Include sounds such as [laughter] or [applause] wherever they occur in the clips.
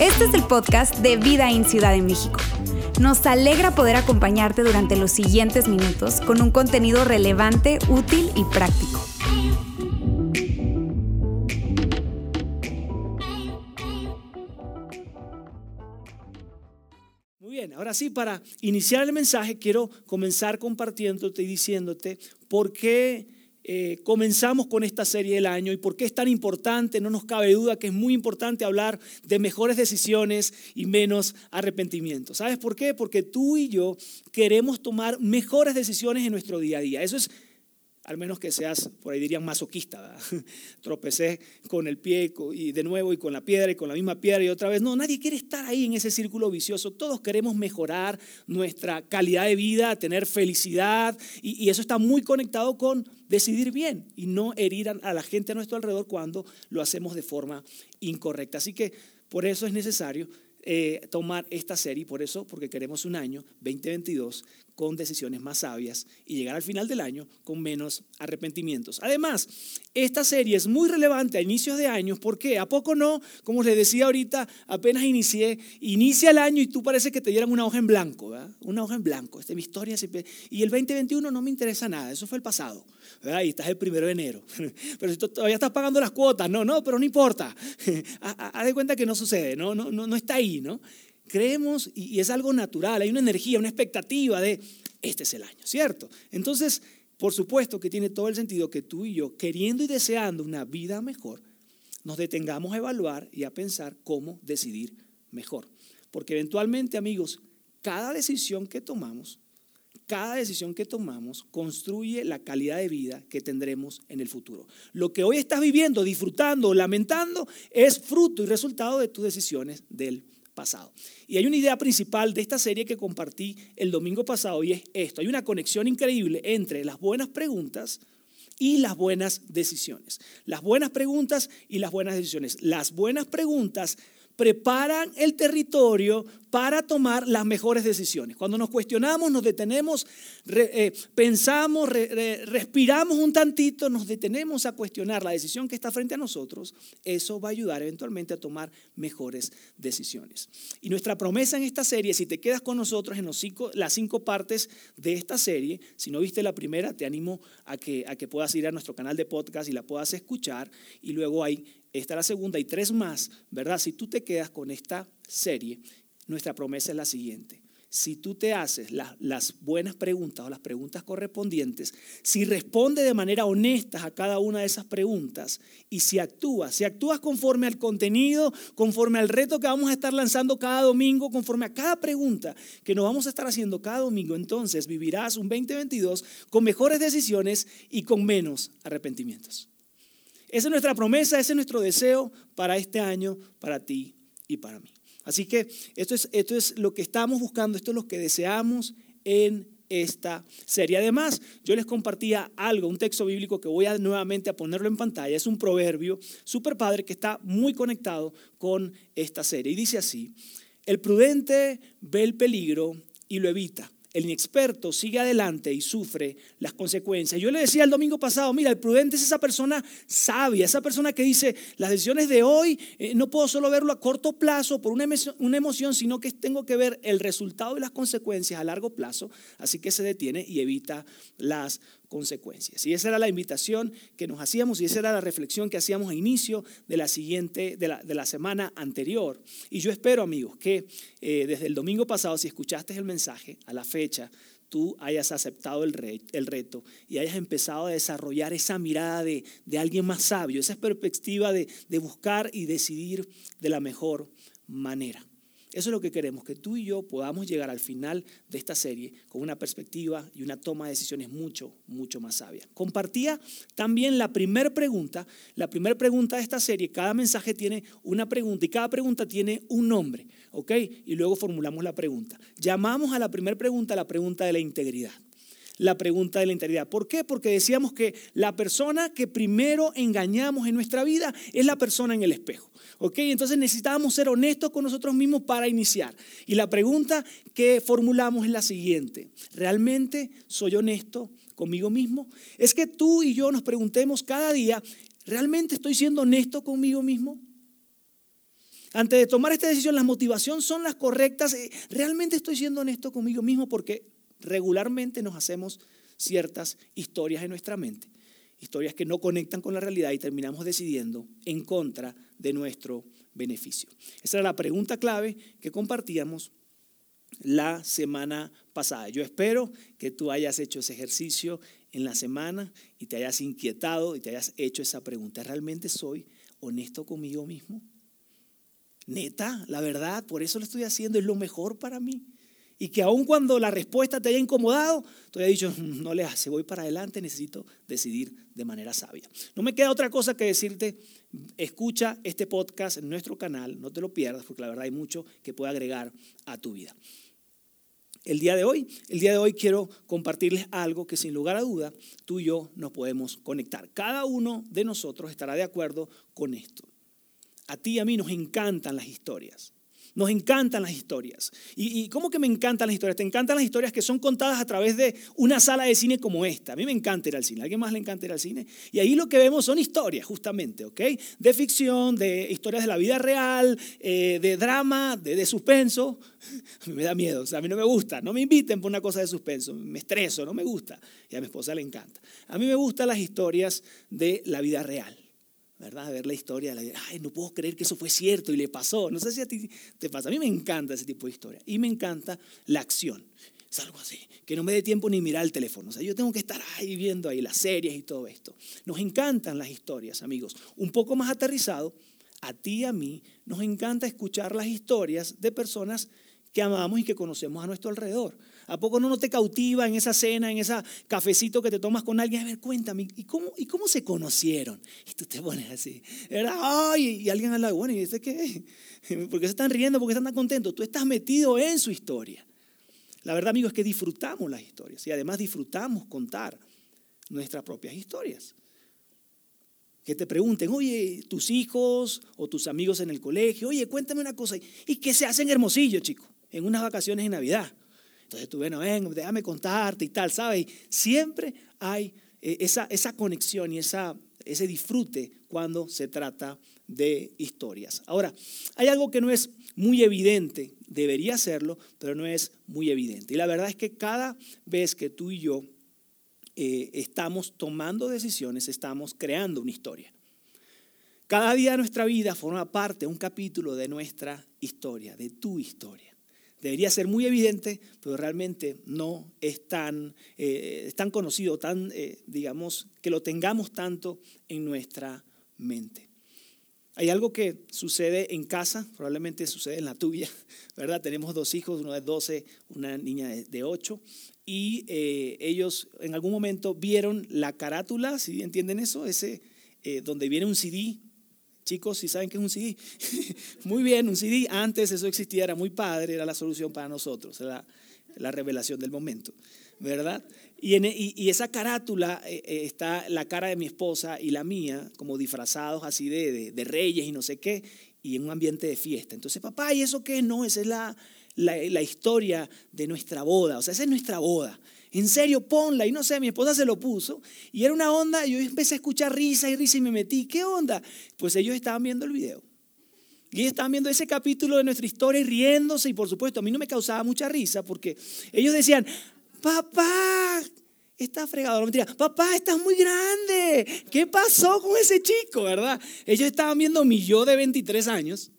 Este es el podcast de Vida en Ciudad de México. Nos alegra poder acompañarte durante los siguientes minutos con un contenido relevante, útil y práctico. Muy bien, ahora sí, para iniciar el mensaje quiero comenzar compartiéndote y diciéndote por qué eh, comenzamos con esta serie del año y por qué es tan importante, no nos cabe duda que es muy importante hablar de mejores decisiones y menos arrepentimiento. ¿Sabes por qué? Porque tú y yo queremos tomar mejores decisiones en nuestro día a día. Eso es al menos que seas, por ahí dirían, masoquista. [laughs] Tropecé con el pie y de nuevo y con la piedra y con la misma piedra y otra vez. No, nadie quiere estar ahí en ese círculo vicioso. Todos queremos mejorar nuestra calidad de vida, tener felicidad y, eso está muy conectado con decidir bien y no herir a la gente a nuestro alrededor cuando lo hacemos de forma incorrecta. Así que por eso es necesario eh, tomar esta serie, por eso, porque queremos un año 2022 con decisiones más sabias y llegar al final del año con menos arrepentimientos. Además, esta serie es muy relevante a inicios de años, porque ¿A poco no? Como les decía ahorita, apenas inicié, inicia el año y tú parece que te dieran una hoja en blanco, ¿verdad? Una hoja en blanco, este, mi historia y el 2021 no me interesa nada, eso fue el pasado, ¿verdad? Y estás el primero de enero, [laughs] pero si todavía estás pagando las cuotas, no, no, pero no importa, [laughs] haz de cuenta que no sucede, no, no, no, no está ahí, ¿no? Creemos y es algo natural, hay una energía, una expectativa de este es el año, ¿cierto? Entonces, por supuesto que tiene todo el sentido que tú y yo, queriendo y deseando una vida mejor, nos detengamos a evaluar y a pensar cómo decidir mejor. Porque eventualmente, amigos, cada decisión que tomamos, cada decisión que tomamos construye la calidad de vida que tendremos en el futuro. Lo que hoy estás viviendo, disfrutando, lamentando, es fruto y resultado de tus decisiones del pasado. Y hay una idea principal de esta serie que compartí el domingo pasado y es esto. Hay una conexión increíble entre las buenas preguntas y las buenas decisiones. Las buenas preguntas y las buenas decisiones. Las buenas preguntas preparan el territorio para tomar las mejores decisiones. Cuando nos cuestionamos, nos detenemos, eh, pensamos, respiramos un tantito, nos detenemos a cuestionar la decisión que está frente a nosotros, eso va a ayudar eventualmente a tomar mejores decisiones. Y nuestra promesa en esta serie, si te quedas con nosotros en los las cinco partes de esta serie, si no viste la primera, te animo a que, a que puedas ir a nuestro canal de podcast y la puedas escuchar. Y luego hay esta es la segunda y tres más, ¿verdad? Si tú te quedas con esta serie, nuestra promesa es la siguiente. Si tú te haces las buenas preguntas o las preguntas correspondientes, si responde de manera honesta a cada una de esas preguntas y si actúas, si actúas conforme al contenido, conforme al reto que vamos a estar lanzando cada domingo, conforme a cada pregunta que nos vamos a estar haciendo cada domingo, entonces vivirás un 2022 con mejores decisiones y con menos arrepentimientos. Esa es nuestra promesa, ese es nuestro deseo para este año, para ti y para mí. Así que esto es, esto es lo que estamos buscando, esto es lo que deseamos en esta serie. Además, yo les compartía algo, un texto bíblico que voy a nuevamente a ponerlo en pantalla. Es un proverbio súper padre que está muy conectado con esta serie. Y dice así, el prudente ve el peligro y lo evita el inexperto sigue adelante y sufre las consecuencias. Yo le decía el domingo pasado, mira, el prudente es esa persona sabia, esa persona que dice, las decisiones de hoy eh, no puedo solo verlo a corto plazo por una una emoción, sino que tengo que ver el resultado y las consecuencias a largo plazo, así que se detiene y evita las consecuencias. Y esa era la invitación que nos hacíamos y esa era la reflexión que hacíamos a inicio de la siguiente, de la, de la semana anterior. Y yo espero, amigos, que eh, desde el domingo pasado, si escuchaste el mensaje a la fecha, tú hayas aceptado el, el reto y hayas empezado a desarrollar esa mirada de, de alguien más sabio, esa perspectiva de, de buscar y decidir de la mejor manera. Eso es lo que queremos, que tú y yo podamos llegar al final de esta serie con una perspectiva y una toma de decisiones mucho, mucho más sabia. Compartía también la primera pregunta, la primera pregunta de esta serie, cada mensaje tiene una pregunta y cada pregunta tiene un nombre, ¿ok? Y luego formulamos la pregunta. Llamamos a la primera pregunta la pregunta de la integridad la pregunta de la integridad. ¿Por qué? Porque decíamos que la persona que primero engañamos en nuestra vida es la persona en el espejo. ¿Ok? Entonces necesitábamos ser honestos con nosotros mismos para iniciar. Y la pregunta que formulamos es la siguiente. ¿Realmente soy honesto conmigo mismo? Es que tú y yo nos preguntemos cada día, ¿realmente estoy siendo honesto conmigo mismo? Antes de tomar esta decisión, las motivaciones son las correctas. Eh, ¿Realmente estoy siendo honesto conmigo mismo? Porque regularmente nos hacemos ciertas historias en nuestra mente, historias que no conectan con la realidad y terminamos decidiendo en contra de nuestro beneficio. Esa era la pregunta clave que compartíamos la semana pasada. Yo espero que tú hayas hecho ese ejercicio en la semana y te hayas inquietado y te hayas hecho esa pregunta. ¿Realmente soy honesto conmigo mismo? Neta, la verdad, por eso lo estoy haciendo, es lo mejor para mí. Y que aun cuando la respuesta te haya incomodado, te haya dicho, mm, no le hace, voy para adelante, necesito decidir de manera sabia. No me queda otra cosa que decirte, escucha este podcast en nuestro canal, no te lo pierdas, porque la verdad hay mucho que puede agregar a tu vida. El día de hoy, el día de hoy quiero compartirles algo que sin lugar a duda tú y yo nos podemos conectar. Cada uno de nosotros estará de acuerdo con esto. A ti y a mí nos encantan las historias. Nos encantan las historias. ¿Y, cómo que me encantan las historias? Te encantan las historias que son contadas a través de una sala de cine como esta. A mí me encanta ir al cine. ¿A alguien más le encanta ir al cine? Y ahí lo que vemos son historias, justamente, ¿ok? De ficción, de historias de la vida real, eh, de drama, de, de, suspenso. [laughs] A mí me da miedo, o sea, a mí no me gusta. No me inviten por una cosa de suspenso. Me estreso, no me gusta. Y a mi esposa le encanta. A mí me gustan las historias de la vida real. ¿Verdad? Ver la historia, ay, no puedo creer que eso fue cierto y le pasó. No sé si a ti te pasa. A mí me encanta ese tipo de historia y me encanta la acción. Es algo así, que no me dé tiempo ni mirar el teléfono. O sea, yo tengo que estar ahí viendo ahí las series y todo esto. Nos encantan las historias, amigos. Un poco más aterrizado, a ti y a mí nos encanta escuchar las historias de personas que amamos y que conocemos a nuestro alrededor. ¿A poco no, te cautiva en esa cena, en ese cafecito que te tomas con alguien? A ver, cuéntame, ¿y cómo, y cómo se conocieron? Y tú te pones así, ¿verdad? Ay, y alguien habla, bueno, ¿y dice qué? [laughs] ¿Por qué se están riendo? ¿Por qué están tan contentos? Tú estás metido en su historia. La verdad, amigo, es que disfrutamos las historias y además disfrutamos contar nuestras propias historias. Que te pregunten, oye, tus hijos o tus amigos en el colegio, oye, cuéntame una cosa. Y que se hacen hermosillo, chicos, en unas vacaciones de Navidad. Entonces tú, bueno, ven, déjame contarte y tal, ¿sabes? siempre hay eh, esa, esa conexión y esa, ese disfrute cuando se trata de historias. Ahora, hay algo que no es muy evidente, debería serlo, pero no es muy evidente. Y la verdad es que cada vez que tú y yo eh, estamos tomando decisiones, estamos creando una historia. Cada día de nuestra vida forma parte, un capítulo de nuestra historia, de tu historia debería ser muy evidente, pero realmente no es tan, eh, tan conocido, tan, eh, digamos, que lo tengamos tanto en nuestra mente. Hay algo que sucede en casa, probablemente sucede en la tuya, [laughs] ¿verdad? Tenemos dos hijos, uno de 12, una niña de 8, y eh, ellos en algún momento vieron la carátula, si entienden eso? Ese, donde viene un CD Chicos, si saben qué es un CD, [laughs] muy bien, un CD, antes eso existía, era muy padre, era la solución para nosotros, era la revelación del momento, ¿verdad? Y, en, y, esa carátula eh, eh, está la cara de mi esposa y la mía, como disfrazados así de, de, reyes y no sé qué, y en un ambiente de fiesta. Entonces, papá, ¿y eso qué? No, esa es la, la, la historia de nuestra boda, o sea, esa es nuestra boda en serio, ponla. Y no sé, mi esposa se lo puso. Y era una onda, yo empecé a escuchar risa y risa y me metí. ¿Qué onda? Pues ellos estaban viendo el video. Y estaban viendo ese capítulo de nuestra historia y riéndose. Y por supuesto, a mí no me causaba mucha risa porque ellos decían, papá, está fregado. No mentira, papá, estás muy grande. ¿Qué pasó con ese chico, verdad? Ellos estaban viendo mi yo de 23 años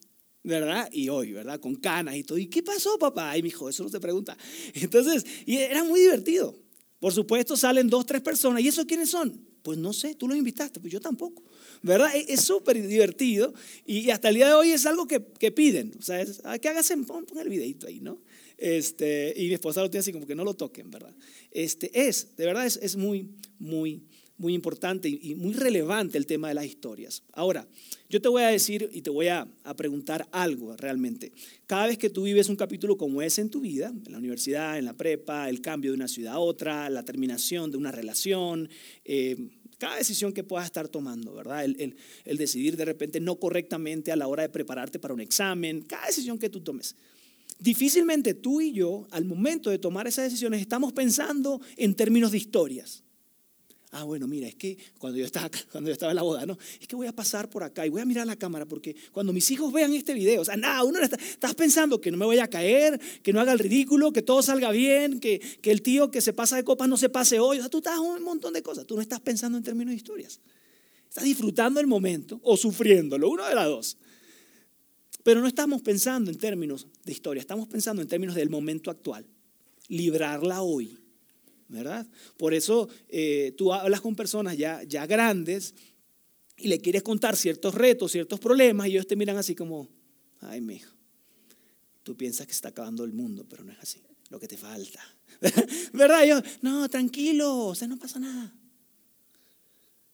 ¿verdad? Y hoy, ¿verdad? Con canas y todo. ¿Y qué pasó, papá? Y mi hijo, eso no se pregunta. [laughs] Entonces, y era muy divertido. Por supuesto, salen dos, tres personas. ¿Y esos quiénes son? Pues no sé, tú los invitaste, pues yo tampoco. ¿Verdad? Es súper divertido y hasta el día de hoy es algo que, que piden. O sea, es, que hagas, pon, pon el videito ahí, ¿no? Este, y mi esposa lo tiene así como que no lo toquen, ¿verdad? Este, es, de verdad, es, es muy, muy muy importante y muy relevante el tema de las historias. Ahora, yo te voy a decir y te voy a, preguntar algo realmente. Cada vez que tú vives un capítulo como ese en tu vida, en la universidad, en la prepa, el cambio de una ciudad a otra, la terminación de una relación, eh, cada decisión que puedas estar tomando, ¿verdad? El, el decidir de repente no correctamente a la hora de prepararte para un examen, cada decisión que tú tomes. Difícilmente tú y yo, al momento de tomar esas decisiones, estamos pensando en términos de historias. Ah, bueno, mira, es que cuando yo estaba, [laughs] cuando yo estaba en la boda, ¿no? Es que voy a pasar por acá y voy a mirar la cámara porque cuando mis hijos vean este video, o sea, nada, uno está, estás pensando que no me voy a caer, que no haga el ridículo, que todo salga bien, que, que el tío que se pasa de copas no se pase hoy. O sea, tú estás un montón de cosas. Tú no estás pensando en términos de historias. Estás disfrutando el momento o sufriéndolo, uno de las dos. Pero no estamos pensando en términos de historia, estamos pensando en términos del momento actual. Librarla hoy, ¿verdad? Por eso eh, tú hablas con personas ya, ya grandes y le quieres contar ciertos retos, ciertos problemas y ellos te miran así como, ay, mijo, tú piensas que está acabando el mundo, pero no es así, lo que te falta. [laughs] ¿Verdad? yo, no, tranquilo, o sea, no pasa nada.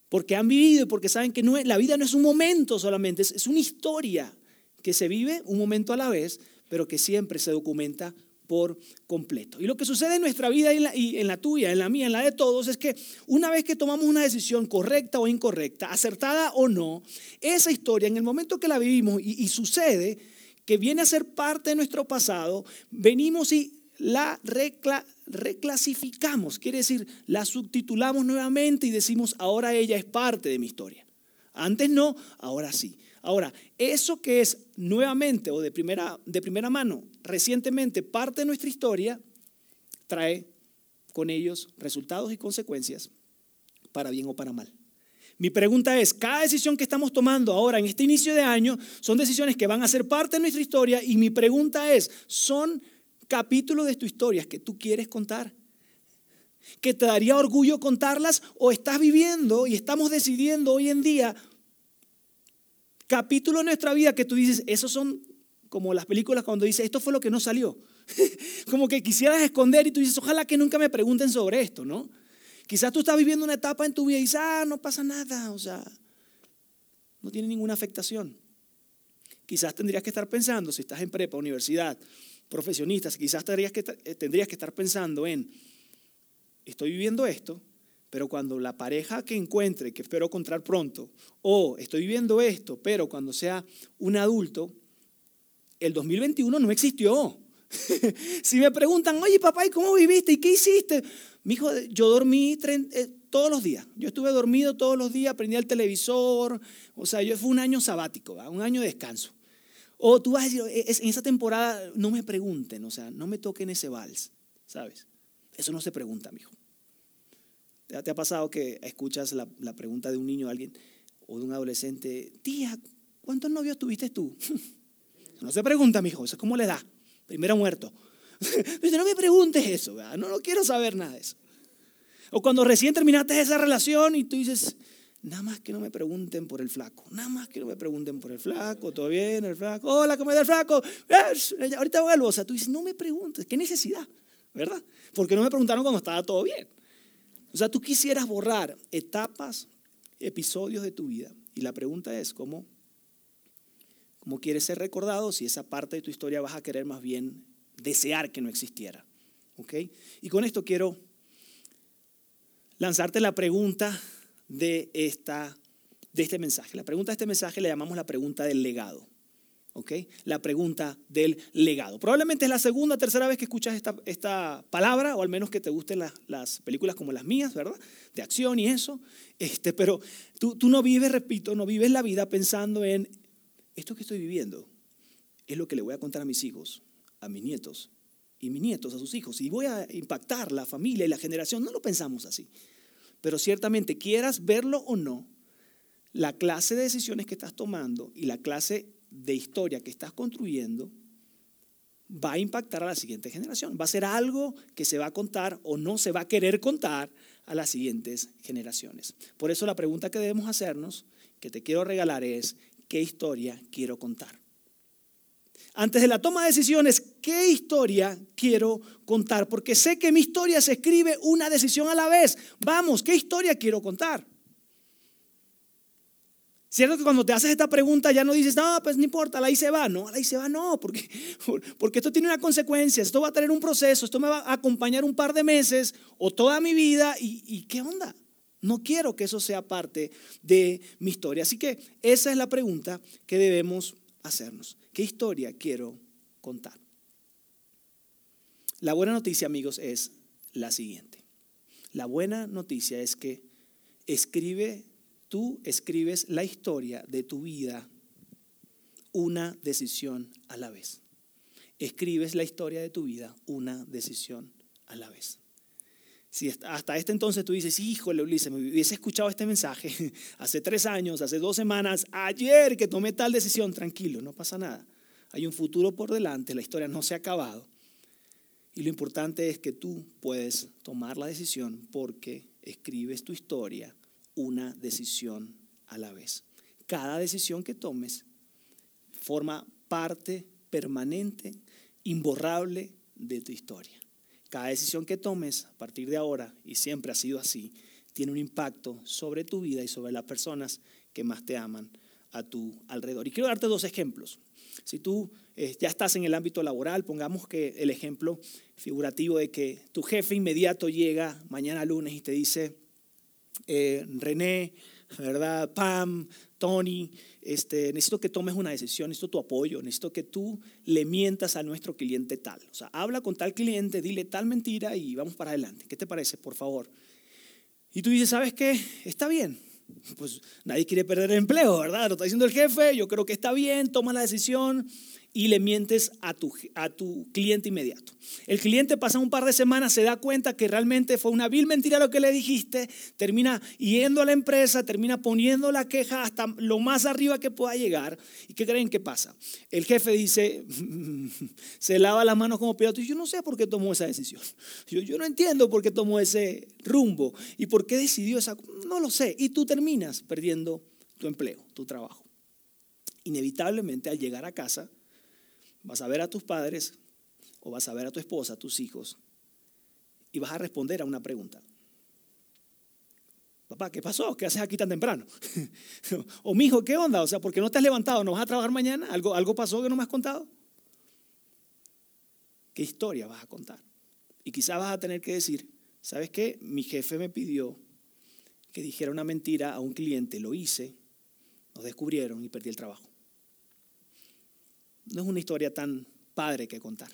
Porque han vivido y porque saben que no la vida no es un momento solamente, es una historia que se vive un momento a la vez, pero que siempre se documenta completo. Y lo que sucede en nuestra vida y en la, tuya, en la mía, en la de todos, es que una vez que tomamos una decisión correcta o incorrecta, acertada o no, esa historia, en el momento que la vivimos y, y sucede, que viene a ser parte de nuestro pasado, venimos y la recla, reclasificamos, quiere decir, la subtitulamos nuevamente y decimos, ahora ella es parte de mi historia. Antes no, ahora sí. Ahora, eso que es nuevamente o de primera, de primera mano, recientemente parte de nuestra historia, trae con ellos resultados y consecuencias para bien o para mal. Mi pregunta es, cada decisión que estamos tomando ahora en este inicio de año son decisiones que van a ser parte de nuestra historia y mi pregunta es, ¿son capítulos de tu historia que tú quieres contar? ¿Que te daría orgullo contarlas o estás viviendo y estamos decidiendo hoy en día capítulos de nuestra vida que tú dices, esos son como las películas cuando dices, esto fue lo que no salió. [laughs] como que quisieras esconder y tú dices, ojalá que nunca me pregunten sobre esto, ¿no? Quizás tú estás viviendo una etapa en tu vida y dices, ah, no pasa nada, o sea, no tiene ninguna afectación. Quizás tendrías que estar pensando, si estás en prepa, universidad, profesionistas, quizás tendrías que, eh, tendrías que estar pensando en, estoy viviendo esto, pero cuando la pareja que encuentre, que espero encontrar pronto, o estoy viviendo esto, pero cuando sea un adulto, el 2021 no existió. [laughs] si me preguntan, oye papá, ¿y cómo viviste? ¿Y qué hiciste? Mi hijo, yo dormí eh, todos los días. Yo estuve dormido todos los días, prendía el televisor. O sea, yo fue un año sabático, un año de descanso. O tú vas a decir, e, en esa temporada no me pregunten, o sea, no me toquen ese vals, ¿sabes? Eso no se pregunta, mi hijo. ¿Te ha pasado que escuchas la, pregunta de un niño, alguien o de un adolescente, tía, ¿cuántos novios tuviste tú? [laughs] No se pregunta, mi hijo, eso es como le da. Primero muerto. [laughs] Dice, no me preguntes eso, no, no quiero saber nada de eso. O cuando recién terminaste esa relación y tú dices, nada más que no me pregunten por el flaco, nada más que no me pregunten por el flaco, todo bien, el flaco, hola, ¿cómo está el flaco? Ahorita vuelvo. O sea, tú dices, no me preguntes, ¿qué necesidad? ¿Verdad? Porque no me preguntaron cuando estaba todo bien. O sea, tú quisieras borrar etapas, episodios de tu vida. Y la pregunta es, ¿cómo, cómo quieres ser recordado si esa parte de tu historia vas a querer más bien desear que no existiera? ¿Ok? Y con esto quiero lanzarte la pregunta de, esta, de este mensaje. La pregunta de este mensaje le llamamos la pregunta del legado. La pregunta del legado. Probablemente es la segunda o tercera vez que escuchas esta, esta, palabra, o al menos que te gusten las, películas como las mías, ¿verdad? De acción y eso. Este, pero tú, tú no vives, repito, no vives la vida pensando en esto que estoy viviendo es lo que le voy a contar a mis hijos, a mis nietos y mis nietos a sus hijos. Y voy a impactar la familia y la generación. No lo pensamos así. Pero ciertamente, quieras verlo o no, la clase de decisiones que estás tomando y la clase de historia que estás construyendo va a impactar a la siguiente generación. Va a ser algo que se va a contar o no se va a querer contar a las siguientes generaciones. Por eso la pregunta que debemos hacernos, que te quiero regalar es, ¿qué historia quiero contar? Antes de la toma de decisiones, ¿qué historia quiero contar? Porque sé que mi historia se escribe una decisión a la vez. Vamos, ¿qué historia quiero contar? ¿Cierto que cuando te haces esta pregunta ya no dices, no, pues no importa, la se va? No, la se va no, porque, [laughs] porque esto tiene una consecuencia, esto va a tener un proceso, esto me va a acompañar un par de meses o toda mi vida. ¿Y, y qué onda? No quiero que eso sea parte de mi historia. Así que esa es la pregunta que debemos hacernos. ¿Qué historia quiero contar? La buena noticia, amigos, es la siguiente. La buena noticia es que escribe, tú escribes la historia de tu vida una decisión a la vez. Escribes la historia de tu vida una decisión a la vez. Si hasta este entonces tú dices, híjole Ulises, me hubiese escuchado este mensaje [laughs] hace tres años, hace dos semanas, ayer que tomé tal decisión, tranquilo, no pasa nada. Hay un futuro por delante, la historia no se ha acabado. Y lo importante es que tú puedes tomar la decisión porque escribes tu historia una decisión a la vez. Cada decisión que tomes forma parte permanente, imborrable de tu historia. Cada decisión que tomes a partir de ahora, y siempre ha sido así, tiene un impacto sobre tu vida y sobre las personas que más te aman a tu alrededor. Y quiero darte dos ejemplos. Si tú eh, ya estás en el ámbito laboral, pongamos que el ejemplo figurativo de que tu jefe inmediato llega mañana lunes y te dice, eh, René, ¿verdad? Pam, Tony, este, necesito que tomes una decisión, necesito tu apoyo, necesito que tú le mientas a nuestro cliente tal. O sea, habla con tal cliente, dile tal mentira y vamos para adelante. ¿Qué te parece, por favor? Y tú dices, ¿sabes qué? Está bien. Pues nadie quiere perder el empleo, ¿verdad? Lo está diciendo el jefe, yo creo que está bien, toma la decisión y le mientes a tu, a tu cliente inmediato. El cliente pasa un par de semanas, se da cuenta que realmente fue una vil mentira lo que le dijiste, termina yendo a la empresa, termina poniendo la queja hasta lo más arriba que pueda llegar. ¿Y qué creen que pasa? El jefe dice, [laughs] se lava las manos como piloto y yo no sé por qué tomó esa decisión. Yo, yo no entiendo por qué tomó ese rumbo y por qué decidió esa... No lo sé. Y tú terminas perdiendo tu empleo, tu trabajo. Inevitablemente al llegar a casa, Vas a ver a tus padres o vas a ver a tu esposa, a tus hijos, y vas a responder a una pregunta. Papá, ¿qué pasó? ¿Qué haces aquí tan temprano? [laughs] o mi hijo, ¿qué onda? O sea, ¿por qué no te has levantado? ¿No vas a trabajar mañana? ¿Algo, ¿Algo pasó que no me has contado? ¿Qué historia vas a contar? Y quizás vas a tener que decir, ¿sabes qué? Mi jefe me pidió que dijera una mentira a un cliente, lo hice, nos descubrieron y perdí el trabajo no es una historia tan padre que contar.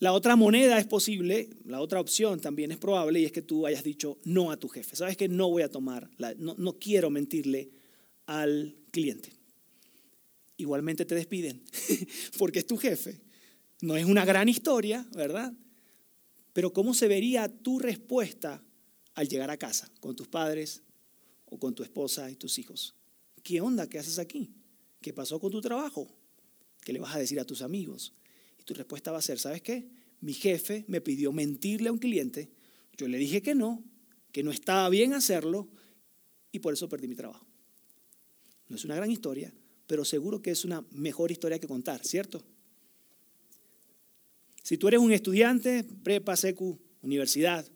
La otra moneda es posible, la otra opción también es probable y es que tú hayas dicho no a tu jefe. Sabes que no voy a tomar, no, no quiero mentirle al cliente. Igualmente te despiden [laughs] porque es tu jefe. No es una gran historia, ¿verdad? Pero ¿cómo se vería tu respuesta al llegar a casa con tus padres o con tu esposa y tus hijos? ¿Qué onda? ¿Qué haces aquí? ¿Qué pasó con tu trabajo? ¿Qué le vas a decir a tus amigos? Y tu respuesta va a ser, ¿sabes qué? Mi jefe me pidió mentirle a un cliente, yo le dije que no, que no estaba bien hacerlo y por eso perdí mi trabajo. No es una gran historia, pero seguro que es una mejor historia que contar, ¿cierto? Si tú eres un estudiante, prepa, secu, universidad,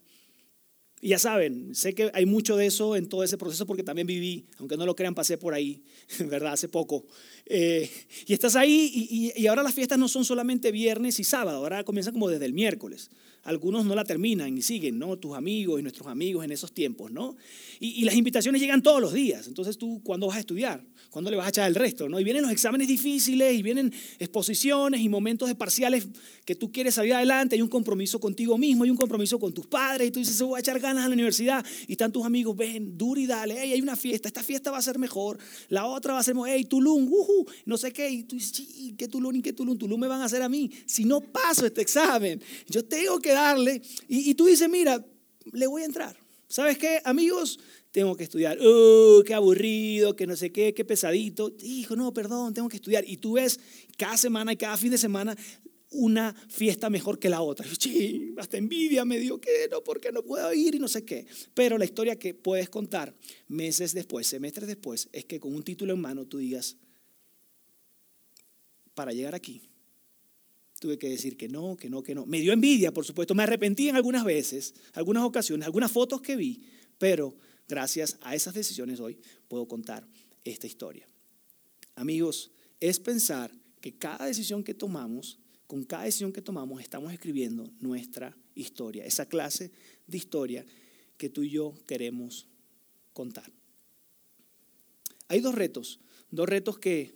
y ya saben, sé que hay mucho de eso en todo ese proceso porque también viví, aunque no lo crean, pasé por ahí, [laughs] ¿verdad? Hace poco. Eh, y estás ahí y, y, ahora las fiestas no son solamente viernes y sábado, ahora comienzan como desde el miércoles. Algunos no la terminan y siguen, ¿no? Tus amigos y nuestros amigos en esos tiempos, ¿no? Y, y las invitaciones llegan todos los días. Entonces tú, ¿cuándo vas a estudiar? ¿Cuándo le vas a echar el resto? ¿no? Y vienen los exámenes difíciles y vienen exposiciones y momentos de parciales que tú quieres salir adelante. Hay un compromiso contigo mismo, hay un compromiso con tus padres y tú dices, se voy a echar ganas a la universidad. Y están tus amigos, ven, duro y dale, hey, hay una fiesta, esta fiesta va a ser mejor, la otra va a ser, hey, Tulum, uh, no sé qué. Y tú dices, ¿qué Tulum y qué Tulum? Tulum me van a hacer a mí. Si no paso este examen, yo tengo que darle. Y, y tú dices, mira, le voy a entrar. ¿Sabes qué, amigos? Tengo que estudiar. Uh, qué aburrido, que no sé qué, qué pesadito. Hijo, no, perdón, tengo que estudiar. Y tú ves cada semana y cada fin de semana una fiesta mejor que la otra. [laughs] Sí, hasta envidia me dio que no, porque no puedo ir y no sé qué. Pero la historia que puedes contar meses después, semestres después, es que con un título en mano tú digas, para llegar aquí, tuve que decir que no, que no, que no. Me dio envidia, por supuesto. Me arrepentí en algunas veces, algunas ocasiones, algunas fotos que vi, pero gracias a esas decisiones hoy puedo contar esta historia. Amigos, es pensar que cada decisión que tomamos con cada decisión que tomamos estamos escribiendo nuestra historia, esa clase de historia que tú y yo queremos contar. Hay dos retos, dos retos que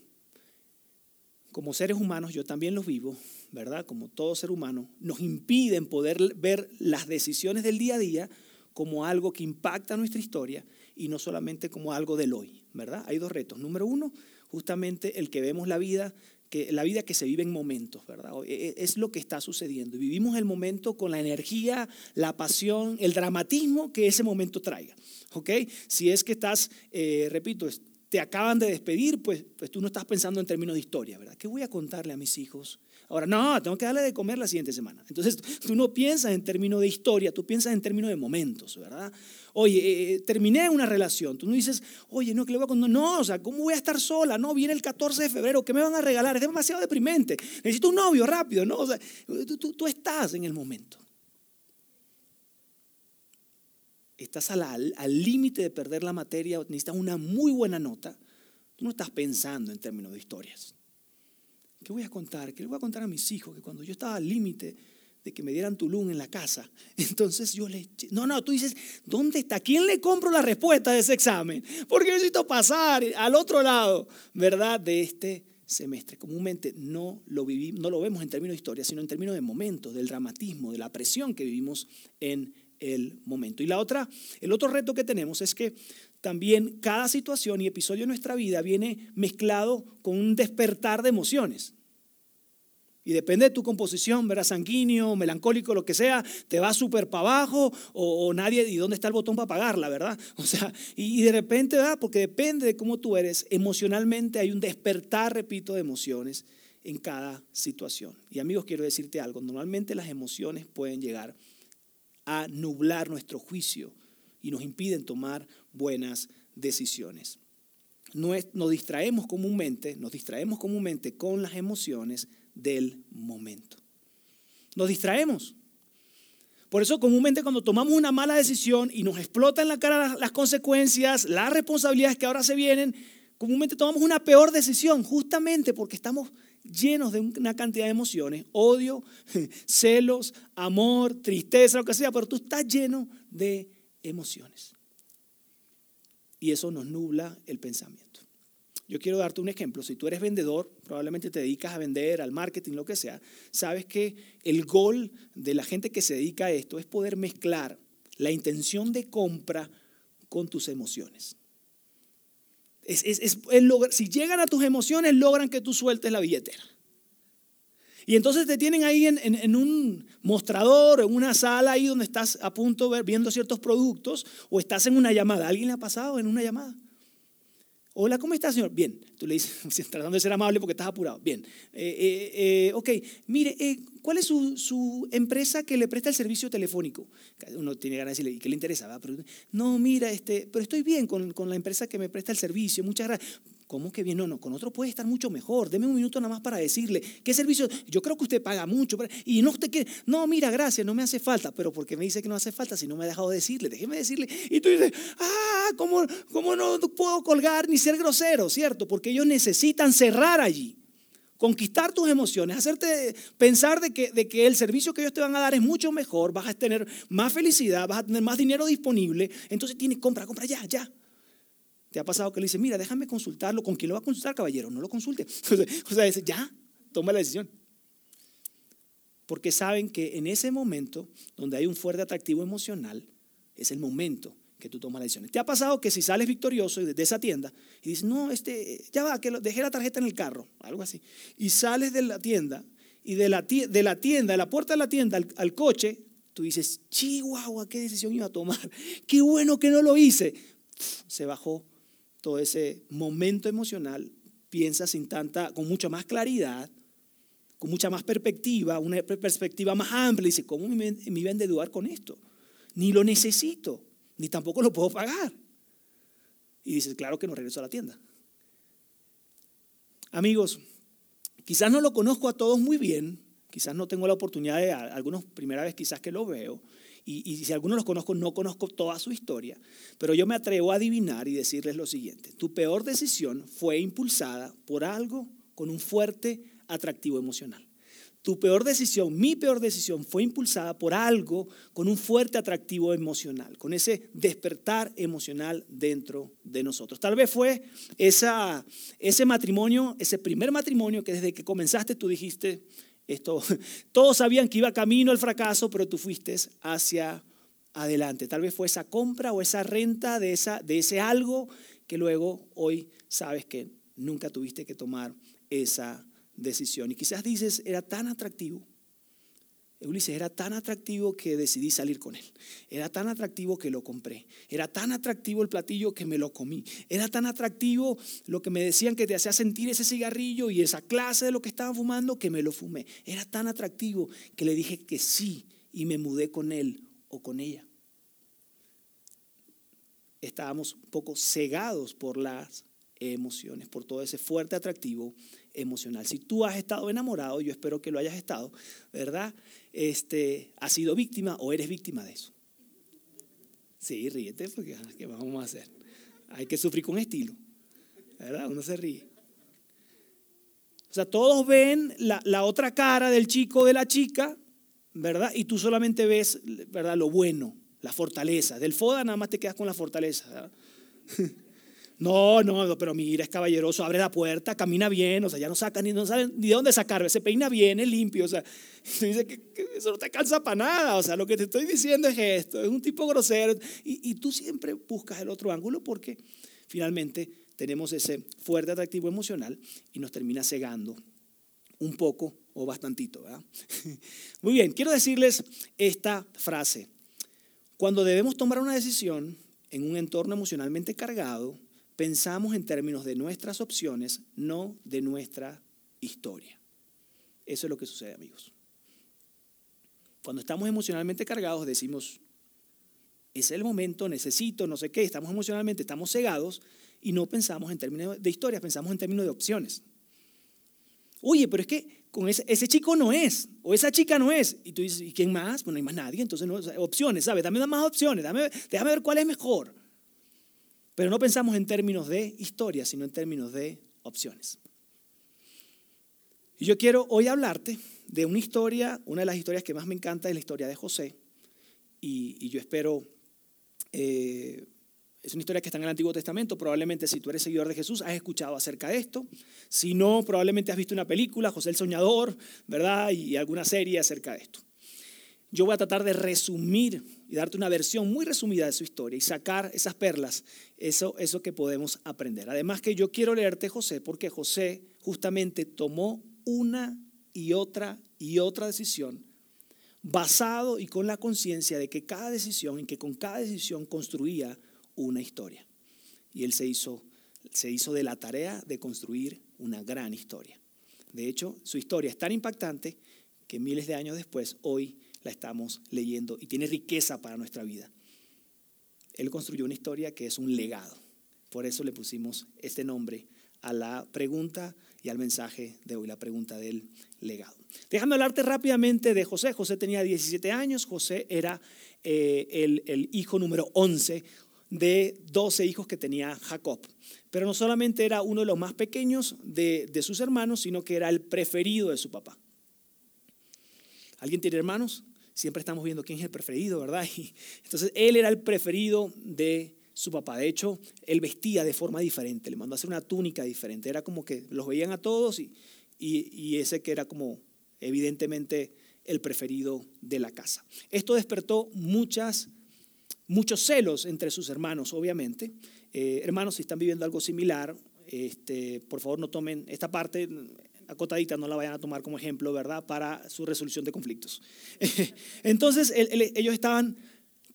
como seres humanos yo también los vivo, ¿verdad? Como todo ser humano, nos impiden poder ver las decisiones del día a día como algo que impacta nuestra historia y no solamente como algo del hoy, ¿verdad? Hay dos retos. Número uno, justamente el que vemos la vida que la vida que se vive en momentos, ¿verdad? E, e, es lo que está sucediendo. Vivimos el momento con la energía, la pasión, el dramatismo que ese momento traiga, ¿ok? Si es que estás, eh, repito, te acaban de despedir, pues, pues tú no estás pensando en términos de historia, ¿verdad? ¿Qué voy a contarle a mis hijos? Ahora, no, tengo que darle de comer la siguiente semana. Entonces, tú no piensas en términos de historia, tú piensas en términos de momentos, ¿verdad? Oye, eh, eh, terminé una relación. Tú no dices, oye, no, que le voy a contar. No, o sea, ¿cómo voy a estar sola? No, viene el 14 de febrero, ¿qué me van a regalar? Es demasiado deprimente. Necesito un novio rápido, ¿no? O sea, tú, estás en el momento. Estás al límite de perder la materia, necesitas una muy buena nota. Tú no estás pensando en términos de historias. ¿Qué voy a contar? ¿Qué le voy a contar a mis hijos? Que cuando yo estaba al límite de que me dieran Tulum en la casa. [laughs] Entonces yo le... No, no, tú dices, ¿dónde está? ¿Quién le compro la respuesta de ese examen? Porque necesito pasar al otro lado, ¿verdad? De este semestre. Comúnmente no lo, vivimos, no lo vemos en términos de historia, sino en términos de momentos, del dramatismo, de la presión que vivimos en el momento. Y la otra, el otro reto que tenemos es que también cada situación y episodio de nuestra vida viene mezclado con un despertar de emociones. Y depende de tu composición, verás sanguíneo, melancólico, lo que sea, te va súper para abajo o, nadie, ¿y dónde está el botón para pagarla, verdad? [laughs] O sea, y, de repente, ¿verdad? Porque depende de cómo tú eres, emocionalmente hay un despertar, repito, de emociones en cada situación. Y amigos, quiero decirte algo, normalmente las emociones pueden llegar a nublar nuestro juicio y nos impiden tomar buenas decisiones. Nos distraemos comúnmente, nos distraemos comúnmente con las emociones del momento. Nos distraemos. Por eso comúnmente cuando tomamos una mala decisión y nos explota en la cara las consecuencias, las responsabilidades que ahora se vienen, comúnmente tomamos una peor decisión justamente porque estamos llenos de una cantidad de emociones, odio, [laughs] celos, amor, tristeza, lo que sea, pero tú estás lleno de emociones. Y eso nos nubla el pensamiento. Yo quiero darte un ejemplo. Si tú eres vendedor, probablemente te dedicas a vender, al marketing, lo que sea, sabes que el gol de la gente que se dedica a esto es poder mezclar la intención de compra con tus emociones. Es, si llegan a tus emociones, logran que tú sueltes la billetera. Y entonces te tienen ahí en, en, un mostrador, en una sala ahí donde estás a punto de ver, viendo ciertos productos o estás en una llamada. ¿Alguien le ha pasado en una llamada? Hola, ¿cómo estás, señor? Bien. Tú le dices, [laughs] tratando de ser amable porque estás apurado. Bien. Eh, eh, eh, ok, mire, ¿cuál es su, empresa que le presta el servicio telefónico? Uno tiene ganas de decirle, ¿y qué le interesa? no, mira, este, pero estoy bien con, con la empresa que me presta el servicio. Muchas gracias. ¿Cómo que bien? No, no, con otro puede estar mucho mejor. Deme un minuto nada más para decirle, ¿qué servicio? Yo creo que usted paga mucho. Y no usted quiere, no, mira, gracias, no me hace falta. Pero ¿por qué me dice que no hace falta si no me ha dejado decirle? Déjeme decirle. Y tú dices, ah, ¿cómo, cómo no puedo colgar ni ser grosero? ¿Cierto? Porque ellos necesitan cerrar allí. Conquistar tus emociones, hacerte pensar de que, de que el servicio que ellos te van a dar es mucho mejor, vas a tener más felicidad, vas a tener más dinero disponible, entonces tienes, compra, compra ya, ya. ¿Te ha pasado que le dice, mira, déjame consultarlo? ¿Con quién lo va a consultar, caballero? No lo consulte. [laughs] O sea, dice, ya, toma la decisión. Porque saben que en ese momento, donde hay un fuerte atractivo emocional, es el momento que tú tomas la decisión. ¿Te ha pasado que si sales victorioso de esa tienda y dices, no, este, ya va, que dejé la tarjeta en el carro, algo así, y sales de la tienda y de la, de la tienda, de la puerta de la tienda al, al coche, tú dices, chihuahua, qué decisión iba a tomar, [laughs] qué bueno que no lo hice. Se bajó todo ese momento emocional, piensa sin con mucha más claridad, con mucha más perspectiva, una perspectiva más amplia, dice, ¿cómo me, me iban a endeudar con esto? Ni lo necesito, ni tampoco lo puedo pagar. Y dices, claro que no regreso a la tienda. Amigos, quizás no lo conozco a todos muy bien, quizás no tengo la oportunidad de, algunos primera vez quizás que lo veo, y, si algunos los conozco, no conozco toda su historia, pero yo me atrevo a adivinar y decirles lo siguiente. Tu peor decisión fue impulsada por algo con un fuerte atractivo emocional. Tu peor decisión, mi peor decisión, fue impulsada por algo con un fuerte atractivo emocional, con ese despertar emocional dentro de nosotros. Tal vez fue esa, ese matrimonio, ese primer matrimonio que desde que comenzaste tú dijiste, esto, [laughs] todos sabían que iba camino al fracaso, pero tú fuiste hacia, adelante. Tal vez fue esa compra o esa renta de, esa, de ese algo que luego hoy sabes que nunca tuviste que tomar esa decisión. Y quizás dices, era tan atractivo. Ulises era tan atractivo que decidí salir con él. Era tan atractivo que lo compré. Era tan atractivo el platillo que me lo comí. Era tan atractivo lo que me decían que te hacía sentir ese cigarrillo y esa clase de lo que estaban fumando que me lo fumé. Era tan atractivo que le dije que sí y me mudé con él o con ella. Estábamos un poco cegados por las emociones, por todo ese fuerte atractivo emocional. Si tú has estado enamorado, yo espero que lo hayas estado, ¿verdad? Este, ¿Has sido víctima o eres víctima de eso? Sí, ríete, porque ¿qué vamos a hacer? Hay que sufrir con estilo, ¿verdad? Uno se ríe. O sea, todos ven la, la otra cara del chico de la chica, ¿verdad? Y tú solamente ves, ¿verdad? Lo bueno, la fortaleza. Del FODA nada más te quedas con la fortaleza. ¿verdad? [laughs] No, no, pero mira, es caballeroso, abre la puerta, camina bien, o sea, ya no saca ni, no sabe ni de dónde sacar, se peina bien, es limpio, o sea, [laughs] dice que, eso no te cansa para nada, o sea, lo que te estoy diciendo es esto, es un tipo grosero, y, y tú siempre buscas el otro ángulo porque finalmente tenemos ese fuerte atractivo emocional y nos termina cegando un poco o bastantito, ¿verdad? [laughs] Muy bien, quiero decirles esta frase. Cuando debemos tomar una decisión en un entorno emocionalmente cargado, pensamos en términos de nuestras opciones, no de nuestra historia. Eso es lo que sucede, amigos. Cuando estamos emocionalmente cargados, decimos, es el momento, necesito, no sé qué, estamos emocionalmente, estamos cegados y no pensamos en términos de historia, pensamos en términos de opciones. Oye, pero es que con ese, chico no es, o esa chica no es. Y tú dices, ¿y quién más? Pues no hay más nadie, entonces opciones, ¿sabes? Dame más opciones, déjame ver cuál es mejor. Pero no pensamos en términos de historia, sino en términos de opciones. Y yo quiero hoy hablarte de una historia, una de las historias que más me encanta es la historia de José. Y, yo espero, eh, es una historia que está en el Antiguo Testamento, probablemente si tú eres seguidor de Jesús has escuchado acerca de esto. Si no, probablemente has visto una película, José el Soñador, ¿verdad? Y alguna serie acerca de esto. Yo voy a tratar de resumir y darte una versión muy resumida de su historia y sacar esas perlas, eso, eso que podemos aprender. Además que yo quiero leerte José porque José justamente tomó una y otra y otra decisión basado y con la conciencia de que cada decisión, en que con cada decisión construía una historia. Y él se hizo, se hizo de la tarea de construir una gran historia. De hecho, su historia es tan impactante que miles de años después, hoy, la estamos leyendo y tiene riqueza para nuestra vida. Él construyó una historia que es un legado. Por eso le pusimos este nombre a la pregunta y al mensaje de hoy, la pregunta del legado. Déjame hablarte rápidamente de José. José tenía 17 años, José era eh, el, hijo número 11 de 12 hijos que tenía Jacob. Pero no solamente era uno de los más pequeños de, de sus hermanos, sino que era el preferido de su papá. ¿Alguien tiene hermanos? Siempre estamos viendo quién es el preferido, ¿verdad? [laughs] Y entonces él era el preferido de su papá. De hecho, él vestía de forma diferente, le mandó a hacer una túnica diferente. Era como que los veían a todos y, y, ese que era como evidentemente el preferido de la casa. Esto despertó muchas, muchos celos entre sus hermanos, obviamente. Eh, hermanos, si están viviendo algo similar, este, por favor no tomen esta parte, acotadita, no la vayan a tomar como ejemplo, ¿verdad? Para su resolución de conflictos. [laughs] Entonces ellos estaban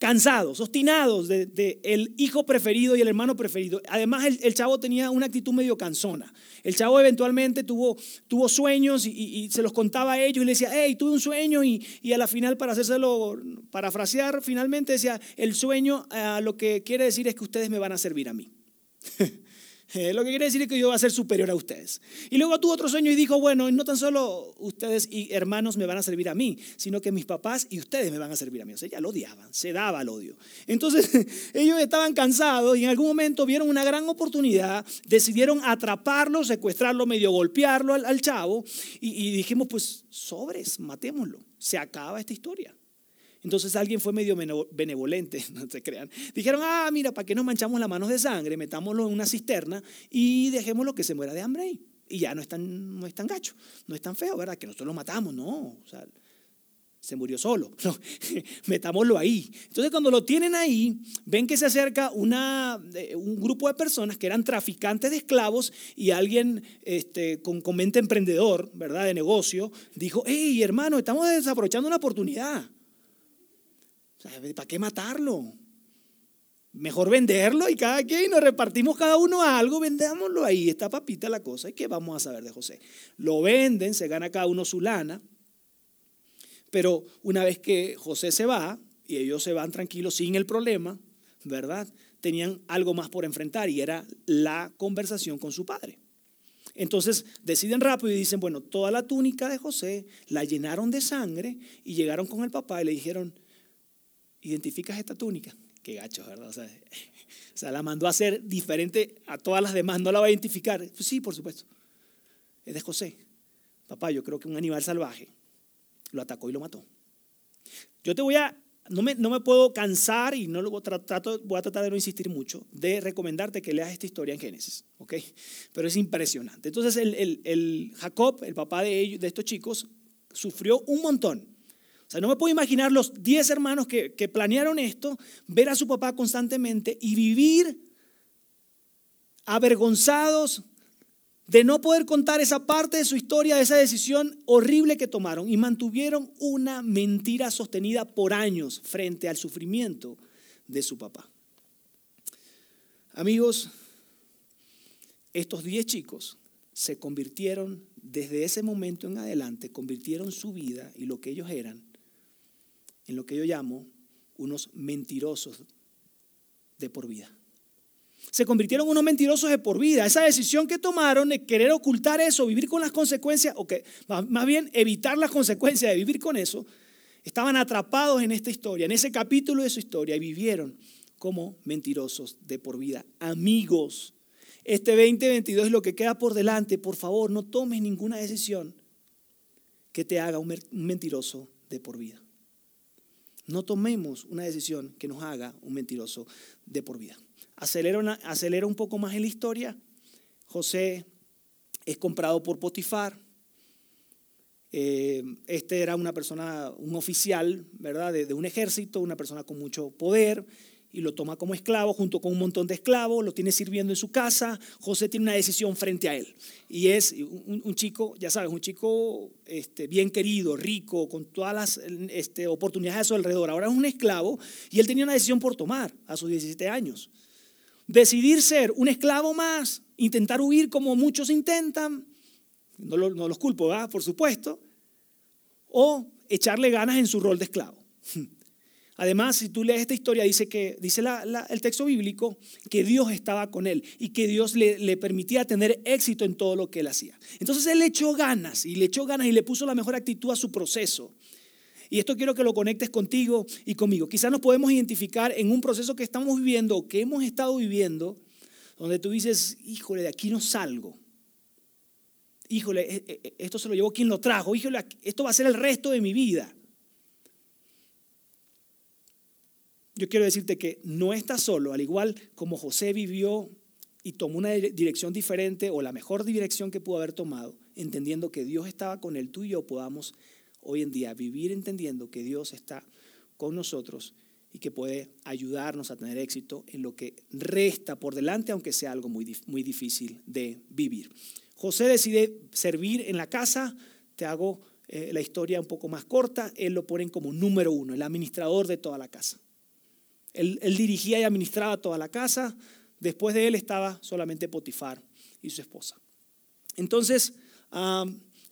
cansados, obstinados de, el hijo preferido y el hermano preferido. Además, el, chavo tenía una actitud medio cansona. El chavo eventualmente tuvo, tuvo sueños y, se los contaba a ellos y le decía, hey, tuve un sueño y, a la final, para hacérselo, parafrasear, finalmente decía, el sueño lo que quiere decir es que ustedes me van a servir a mí. [laughs] Eh, lo que quiere decir es que yo voy a ser superior a ustedes. Y luego tuvo otro sueño y dijo, bueno, no tan solo ustedes y hermanos me van a servir a mí, sino que mis papás y ustedes me van a servir a mí. O sea, ya lo odiaban, se daba el odio. Entonces, [laughs] ellos estaban cansados y en algún momento vieron una gran oportunidad, decidieron atraparlo, secuestrarlo, medio golpearlo al, chavo y, y dijimos, pues, sobres, matémoslo. Se acaba esta historia. Entonces alguien fue medio benevolente, [laughs] no se crean. Dijeron, ah, mira, ¿para qué nos manchamos las manos de sangre? Metámoslo en una cisterna y dejémoslo que se muera de hambre ahí. Y ya no es tan, no es tan gacho, no es tan feo, ¿verdad? Que nosotros lo matamos, no. O sea, se murió solo. [laughs] metámoslo ahí. Entonces cuando lo tienen ahí, ven que se acerca una, un grupo de personas que eran traficantes de esclavos y alguien este, con, con, mente emprendedor, ¿verdad? De negocio, dijo, hey hermano, estamos desaprovechando una oportunidad. ¿Para qué matarlo? Mejor venderlo y cada quien nos repartimos cada uno algo, vendámoslo ahí, está papita la cosa. ¿Y qué vamos a saber de José? Lo venden, se gana cada uno su lana pero una vez que José se va y ellos se van tranquilos sin el problema, ¿verdad? Tenían algo más por enfrentar y era la conversación con su padre. Entonces deciden rápido y dicen, bueno, toda la túnica de José la llenaron de sangre y llegaron con el papá y le dijeron, ¿identificas esta túnica? Qué gacho, ¿verdad? [laughs] O sea, la mandó a hacer diferente a todas las demás, no la va a identificar. Pues sí, por supuesto. Es de José. Papá, yo creo que un animal salvaje lo atacó y lo mató. Yo te voy a, no me, no me puedo cansar y no lo trato, voy a tratar de no insistir mucho, de recomendarte que leas esta historia en Génesis, ¿ok? Pero es impresionante. Entonces el, el Jacob, el papá de, ellos, de estos chicos, sufrió un montón. O sea, no me puedo imaginar los 10 hermanos que, planearon esto, ver a su papá constantemente y vivir avergonzados, de no poder contar esa parte de su historia, esa decisión horrible que tomaron y mantuvieron una mentira sostenida por años frente al sufrimiento de su papá. Amigos, estos 10 chicos se convirtieron, desde ese momento en adelante, convirtieron su vida y lo que ellos eran en lo que yo llamo unos mentirosos de por vida se convirtieron en unos mentirosos de por vida. Esa decisión que tomaron de querer ocultar eso, vivir con las consecuencias, o que más bien evitar las consecuencias de vivir con eso, estaban atrapados en esta historia, en ese capítulo de su historia, y vivieron como mentirosos de por vida. Amigos, este 2022 es lo que queda por delante. Por favor, no tomes ninguna decisión que te haga un mentiroso de por vida. No tomemos una decisión que nos haga un mentiroso de por vida. Acelera, un poco más en la historia. José es comprado por Potifar. Eh, este era una persona, un oficial, ¿verdad? De, un ejército, una persona con mucho poder, y lo toma como esclavo junto con un montón de esclavos, lo tiene sirviendo en su casa. José tiene una decisión frente a él. Y es un, chico, ya sabes, un chico este, bien querido, rico, con todas las este, oportunidades a su alrededor. Ahora es un esclavo y él tenía una decisión por tomar a sus 17 años. Decidir ser un esclavo más, intentar huir como muchos intentan, no, los culpo, ¿verdad? por supuesto, o echarle ganas en su rol de esclavo. Además, si tú lees esta historia, dice, que, dice el texto bíblico que Dios estaba con él y que Dios le, permitía tener éxito en todo lo que él hacía. Entonces él le echó ganas y le echó ganas y le puso la mejor actitud a su proceso. Y esto quiero que lo conectes contigo y conmigo. Quizás nos podemos identificar en un proceso que estamos viviendo o que hemos estado viviendo, donde tú dices, híjole, de aquí no salgo. Híjole, e, e, e, esto se lo llevó quien lo trajo. Híjole, esto va a ser el resto de mi vida. Yo quiero decirte que no estás solo, al igual como José vivió y tomó una dirección diferente o la mejor dirección que pudo haber tomado, entendiendo que Dios estaba con él, tú y yo podamos hoy en día, vivir entendiendo que Dios está con nosotros y que puede ayudarnos a tener éxito en lo que resta por delante, aunque sea algo muy, muy difícil de vivir. José decide servir en la casa, te hago eh, la historia un poco más corta, él lo ponen como número uno, el administrador de toda la casa. Él, dirigía y administraba toda la casa, después de él estaba solamente Potifar y su esposa. Entonces,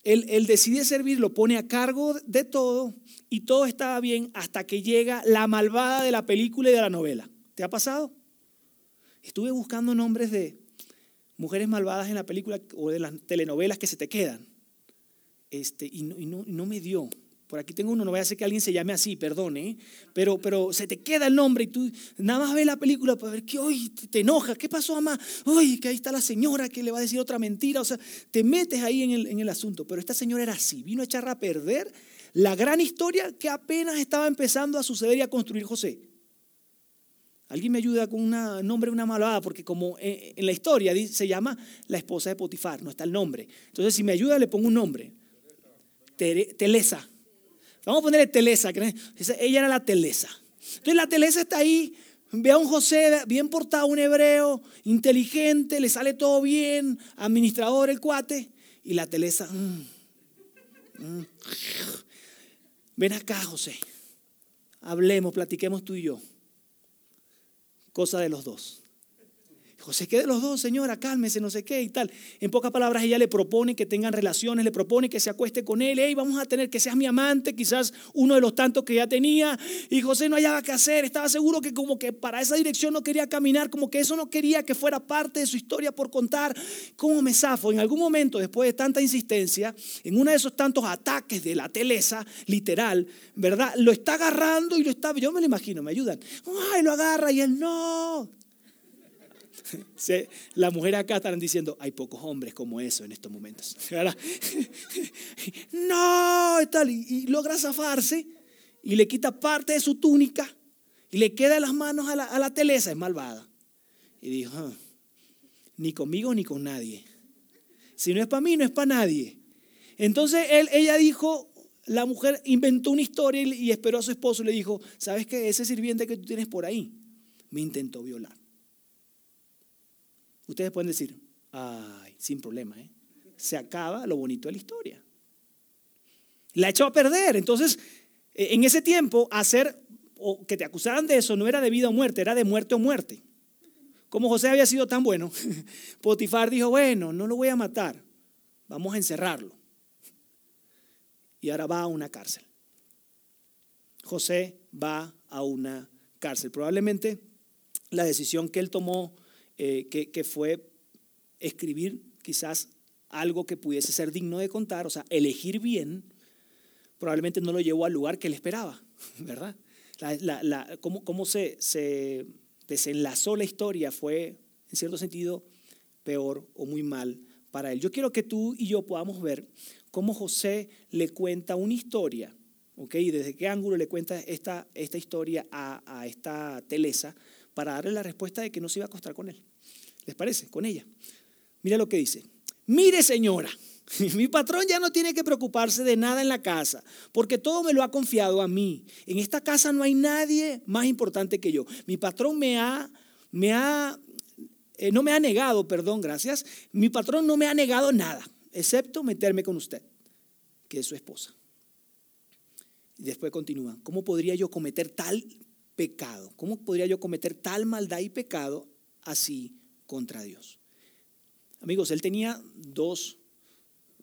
él, decide servir, lo pone a cargo de todo y todo estaba bien hasta que llega la malvada de la película y de la novela. ¿Te ha pasado? Estuve buscando nombres de mujeres malvadas en la película o de las telenovelas que se te quedan. Este, y, no, me dio. Por aquí tengo uno, no voy a hacer que alguien se llame así, perdone, ¿eh? pero, pero se te queda el nombre y tú nada más ves la película para ver que hoy te, enoja, ¿qué pasó, mamá? Uy, que ahí está la señora que le va a decir otra mentira, o sea, te metes ahí en el, en el asunto, pero esta señora era así, vino a echar a perder la gran historia que apenas estaba empezando a suceder y a construir José. Alguien me ayuda con un nombre una malvada, porque como eh, en la historia se llama la esposa de Potifar, no está el nombre. Entonces, si me ayuda, le pongo un nombre. Telesa. Vamos a ponerle Telesa. Ella era la Telesa. Entonces la Telesa está ahí. Ve a un José bien portado, un hebreo, inteligente, le sale todo bien, administrador el cuate. Y la Telesa, mm, mm. ven acá José, hablemos, platiquemos tú y yo. Cosa de los dos. José, ¿qué de los dos, señora? Cálmese, no sé qué y tal. En pocas palabras, ella le propone que tengan relaciones, le propone que se acueste con él. Hey, vamos a tener que seas mi amante, quizás uno de los tantos que ya tenía. Y José no hallaba qué hacer. Estaba seguro que como que para esa dirección no quería caminar, como que eso no quería que fuera parte de su historia por contar. ¿Cómo me zafo? En algún momento, después de tanta insistencia, en uno de esos tantos ataques de la telesa, literal, ¿verdad? Lo está agarrando y lo está, yo me lo imagino, me ayudan. Ay, lo agarra y él no la mujer acá estarán diciendo, hay pocos hombres como eso en estos momentos. [laughs] no, y tal, y, logra zafarse y le quita parte de su túnica y le queda las manos a la, telesa, es malvada. Y dijo, ah, ni conmigo ni con nadie. Si no es para mí, no es para nadie. Entonces él, ella dijo, la mujer inventó una historia y esperó a su esposo y le dijo, ¿sabes qué? Ese sirviente que tú tienes por ahí me intentó violar. Ustedes pueden decir, ay, sin problema, ¿eh? se acaba lo bonito de la historia. La echó a perder. Entonces, e, en ese tiempo, hacer o que te acusaran de eso no era de vida o muerte, era de muerte o muerte. Como José había sido tan bueno, [laughs] Potifar dijo, bueno, no lo voy a matar, vamos a encerrarlo. Y ahora va a una cárcel. José va a una cárcel. Probablemente la decisión que él tomó eh, que, fue escribir quizás algo que pudiese ser digno de contar, o sea, elegir bien, probablemente no lo llevó al lugar que él esperaba, [laughs] ¿verdad? La, cómo, se, se, desenlazó la historia fue, en cierto sentido, peor o muy mal para él. Yo quiero que tú y yo podamos ver cómo José le cuenta una historia, ¿ok? Y desde qué ángulo le cuenta esta, esta historia a, a esta Telesa para darle la respuesta de que no se iba a acostar con él. ¿Les parece? Con ella. Mira lo que dice. Mire señora, [laughs] mi patrón ya no tiene que preocuparse de nada en la casa, porque todo me lo ha confiado a mí. En esta casa no hay nadie más importante que yo. Mi patrón me ha, me ha, eh, no me ha negado, perdón, gracias. Mi patrón no me ha negado nada, excepto meterme con usted, que es su esposa. Y después continúa, ¿cómo podría yo cometer tal pecado? ¿Cómo podría yo cometer tal maldad y pecado así contra Dios. Amigos, él tenía dos,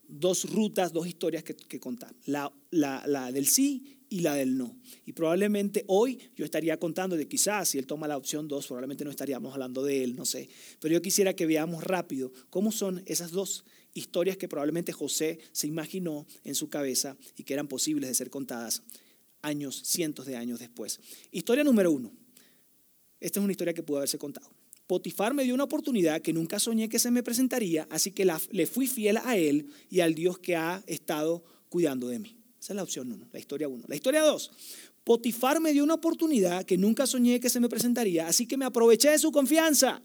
dos rutas, dos historias que, contar. La, la, del sí y la del no. Y probablemente hoy yo estaría contando de quizás si él toma la opción dos, probablemente no estaríamos hablando de él, no sé. Pero yo quisiera que veamos rápido cómo son esas dos historias que probablemente José se imaginó en su cabeza y que eran posibles de ser contadas años, cientos de años después. Historia número uno. Esta es una historia que pudo haberse contado. Potifar me dio una oportunidad que nunca soñé que se me presentaría, así que le fui fiel a él y al Dios que ha estado cuidando de mí. Esa es la opción uno, la historia uno. La historia dos, Potifar me dio una oportunidad que nunca soñé que se me presentaría, así que me aproveché de su confianza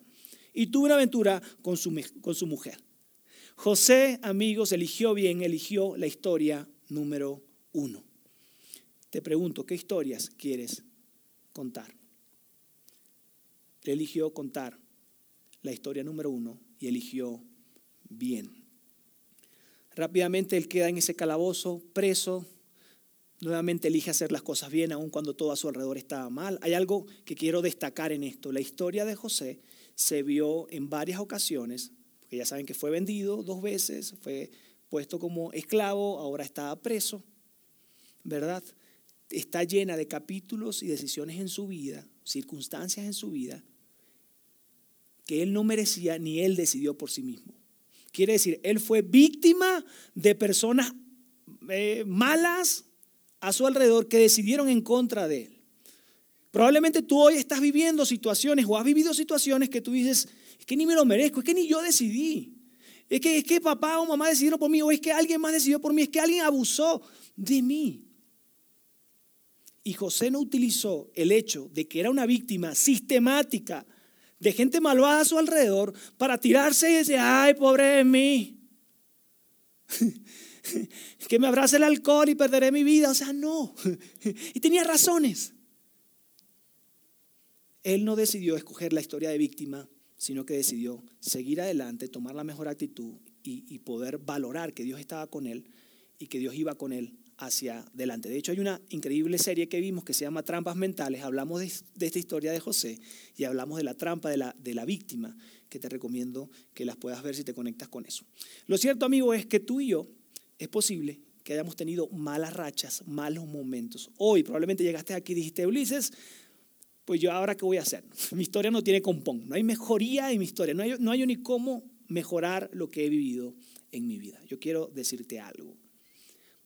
y tuve una aventura con su, con su mujer. José, amigos, eligió bien, eligió la historia número uno. Te pregunto, ¿qué historias quieres contar? eligió contar la historia número uno y eligió bien. Rápidamente él queda en ese calabozo, preso, nuevamente elige hacer las cosas bien, aun cuando todo a su alrededor estaba mal. Hay algo que quiero destacar en esto. La historia de José se vio en varias ocasiones, porque ya saben que fue vendido dos veces, fue puesto como esclavo, ahora estaba preso, ¿verdad? Está llena de capítulos y decisiones en su vida, circunstancias en su vida, que él no merecía ni él decidió por sí mismo. Quiere decir, él fue víctima de personas eh, malas a su alrededor que decidieron en contra de él. Probablemente tú hoy estás viviendo situaciones o has vivido situaciones que tú dices, es que ni me lo merezco, es que ni yo decidí. Es que, es que papá o mamá decidieron por mí, o es que alguien más decidió por mí, es que alguien abusó de mí. Y José no utilizó el hecho de que era una víctima sistemática de gente malvada a su alrededor para tirarse y decir, ay, pobre de mí. [laughs] que me abrace el alcohol y perderé mi vida. O sea, no. [laughs] Y tenía razones. Él no decidió escoger la historia de víctima, sino que decidió seguir adelante, tomar la mejor actitud y, poder valorar que Dios estaba con él y que Dios iba con él hacia adelante. De hecho, hay una increíble serie que vimos que se llama Trampas Mentales. Hablamos de, esta historia de José y hablamos de la trampa de la, de la víctima, que te recomiendo que las puedas ver si te conectas con eso. Lo cierto, amigo, es que tú y yo es posible que hayamos tenido malas rachas, malos momentos. Hoy probablemente llegaste aquí y dijiste, Ulises, pues yo ahora qué voy a hacer. [laughs] Mi historia no tiene compón, no hay mejoría en mi historia, no hay, no hay ni cómo mejorar lo que he vivido en mi vida. Yo quiero decirte algo.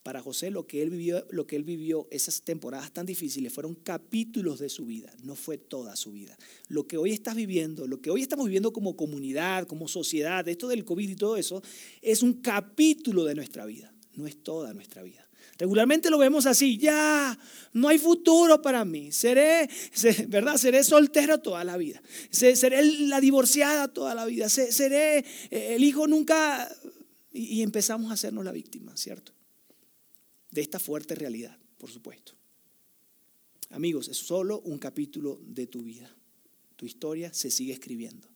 Para José lo que él vivió, lo que él vivió esas temporadas tan difíciles fueron capítulos de su vida, no fue toda su vida. Lo que hoy estás viviendo, lo que hoy estamos viviendo como comunidad, como sociedad, esto del COVID y todo eso, es un capítulo de nuestra vida, no es toda nuestra vida. Regularmente lo vemos así, ya, no hay futuro para mí, seré, ¿verdad? Seré soltero toda la vida, seré la divorciada toda la vida, seré eh, el hijo nunca... Y empezamos a hacernos la víctima, ¿cierto? De esta fuerte realidad, por supuesto. Amigos, es solo un capítulo de tu vida. Tu historia se sigue escribiendo.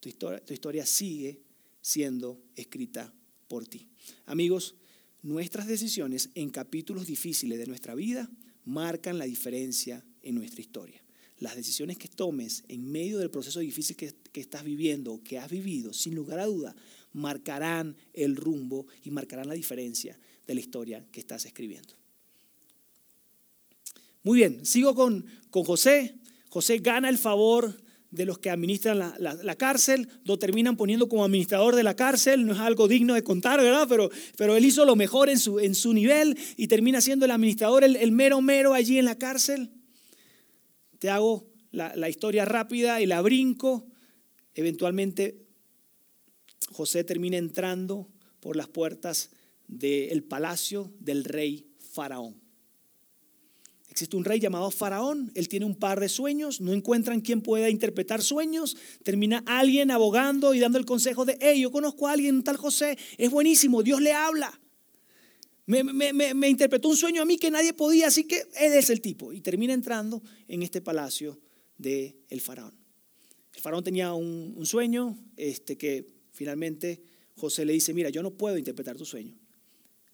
Tu historia, tu historia sigue siendo escrita por ti. Amigos, nuestras decisiones en capítulos difíciles de nuestra vida marcan la diferencia en nuestra historia. Las decisiones que tomes en medio del proceso difícil que, que estás viviendo, que has vivido, sin lugar a duda, marcarán el rumbo y marcarán la diferencia de la historia que estás escribiendo. Muy bien, sigo con, con José. José gana el favor de los que administran la, cárcel, lo terminan poniendo como administrador de la cárcel, no es algo digno de contar, ¿verdad? Pero, pero él hizo lo mejor en su, en su nivel y termina siendo el administrador, el, mero mero allí en la cárcel. Te hago la, la historia rápida y la brinco. Eventualmente José termina entrando por las puertas del palacio del rey Faraón. Existe un rey llamado Faraón, él tiene un par de sueños, no encuentran quien pueda interpretar sueños, termina alguien abogando y dando el consejo de, hey, yo conozco a alguien, tal José, es buenísimo, Dios le habla. Me, interpretó un sueño a mí que nadie podía, así que él es el tipo. Y termina entrando en este palacio del el faraón. El faraón tenía un, un sueño este, que finalmente José le dice, mira, yo no puedo interpretar tu sueño,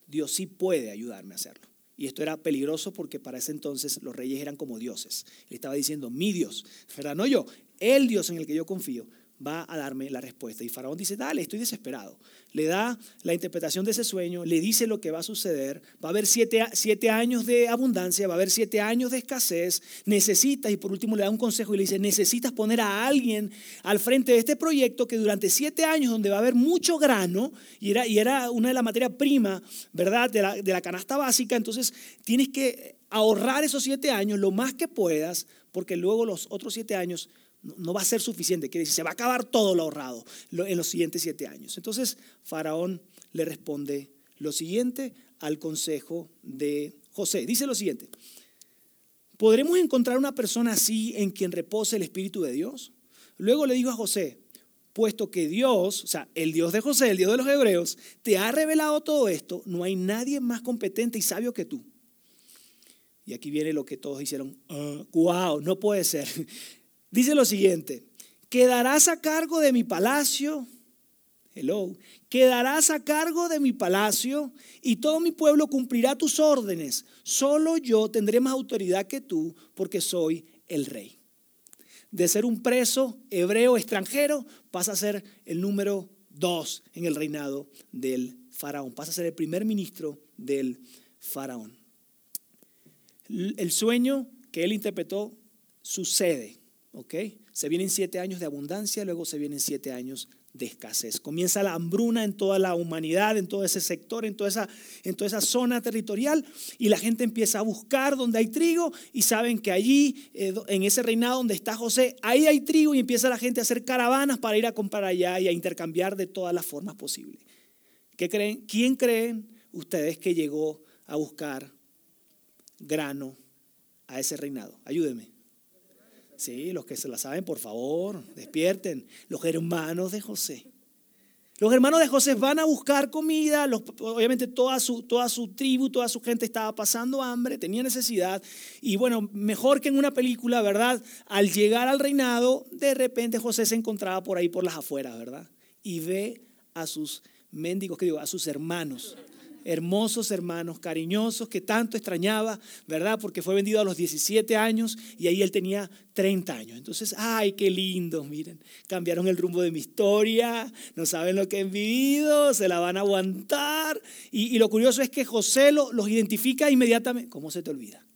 Dios sí puede ayudarme a hacerlo. Y esto era peligroso porque para ese entonces los reyes eran como dioses. Le estaba diciendo, mi Dios, ¿verdad? No yo, el Dios en el que yo confío va a darme la respuesta. Y Faraón dice, dale, estoy desesperado. Le da la interpretación de ese sueño, le dice lo que va a suceder. Va a haber siete, siete, años de abundancia, va a haber siete años de escasez. Necesitas, y por último le da un consejo y le dice, necesitas poner a alguien al frente de este proyecto que durante siete años, donde va a haber mucho grano, y era, y era una de las materias primas, ¿verdad?, de la, de la canasta básica, entonces tienes que ahorrar esos siete años lo más que puedas, porque luego los otros siete años no va a ser suficiente, quiere decir, se va a acabar todo lo ahorrado en los siguientes siete años. Entonces, Faraón le responde lo siguiente al consejo de José. Dice lo siguiente, ¿podremos encontrar una persona así en quien repose el Espíritu de Dios? Luego le dijo a José, puesto que Dios, o sea, el Dios de José, el Dios de los hebreos, te ha revelado todo esto, no hay nadie más competente y sabio que tú. Y aquí viene lo que todos hicieron, wow, no puede ser. Dice lo siguiente, quedarás a cargo de mi palacio, hello, quedarás a cargo de mi palacio y todo mi pueblo cumplirá tus órdenes. Solo yo tendré más autoridad que tú porque soy el rey. De ser un preso hebreo extranjero, pasa a ser el número dos en el reinado del faraón. Pasa a ser el primer ministro del faraón. El sueño que él interpretó sucede. ¿Ok? Se vienen siete años de abundancia, luego se vienen siete años de escasez. Comienza la hambruna en toda la humanidad, en todo ese sector, en toda esa, en toda esa zona territorial, y la gente empieza a buscar donde hay trigo, y saben que allí, eh, en ese reinado donde está José, ahí hay trigo, y empieza la gente a hacer caravanas para ir a comprar allá y a intercambiar de todas las formas posibles. ¿Qué creen? ¿Quién creen ustedes que llegó a buscar grano a ese reinado? Ayúdenme. Sí, los que se la saben, por favor, despierten. Los hermanos de José. Los hermanos de José van a buscar comida, obviamente toda su, toda su tribu, toda su gente estaba pasando hambre, tenía necesidad. Y bueno, mejor que en una película, ¿verdad? Al llegar al reinado, de repente José se encontraba por ahí por las afueras, ¿verdad? Y ve a sus mendigos, que digo, a sus hermanos hermosos hermanos, cariñosos, que tanto extrañaba, ¿verdad? Porque fue vendido a los 17 años y ahí él tenía 30 años. Entonces, ay, qué lindo, miren, cambiaron el rumbo de mi historia, no saben lo que han vivido, se la van a aguantar. Y, lo curioso es que José los identifica inmediatamente. ¿Cómo se te olvida?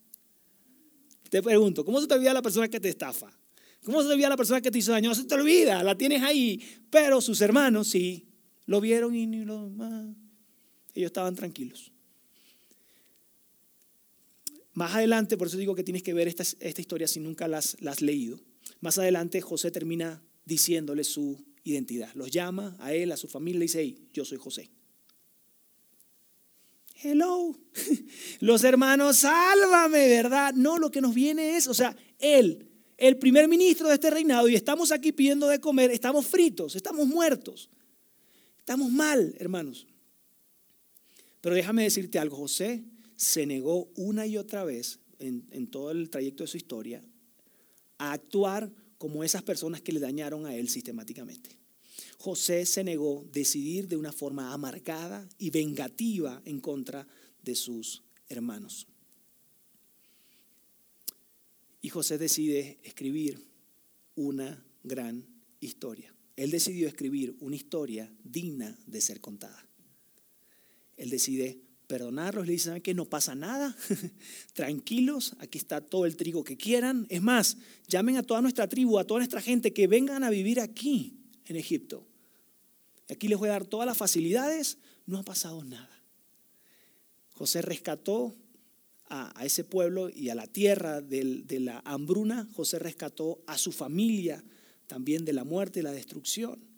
Te pregunto, ¿cómo se te olvida la persona que te estafa? ¿Cómo se te olvida la persona que te hizo daño? Se te olvida, la tienes ahí. Pero sus hermanos sí, lo vieron y ni lo... Ellos estaban tranquilos. Más adelante, por eso digo que tienes que ver esta, historia si nunca la has, leído. Más adelante José termina diciéndole su identidad. Los llama a él, a su familia, y dice, hey, yo soy José. Hello. [laughs] Los hermanos, sálvame, ¿verdad? No, lo que nos viene es, o sea, él, el primer ministro de este reinado, y estamos aquí pidiendo de comer, estamos fritos, estamos muertos. Estamos mal, hermanos. Pero déjame decirte algo, José se negó una y otra vez en, todo el trayecto de su historia a actuar como esas personas que le dañaron a él sistemáticamente. José se negó decidir de una forma amargada y vengativa en contra de sus hermanos. Y José decide escribir una gran historia. Él decidió escribir una historia digna de ser contada. Él decide perdonarlos, le dice, que no pasa nada? [laughs] Tranquilos, aquí está todo el trigo que quieran. Es más, llamen a toda nuestra tribu, a toda nuestra gente que vengan a vivir aquí en Egipto. Aquí les voy a dar todas las facilidades, no ha pasado nada. José rescató a, ese pueblo y a la tierra de la hambruna, José rescató a su familia también de la muerte y la destrucción.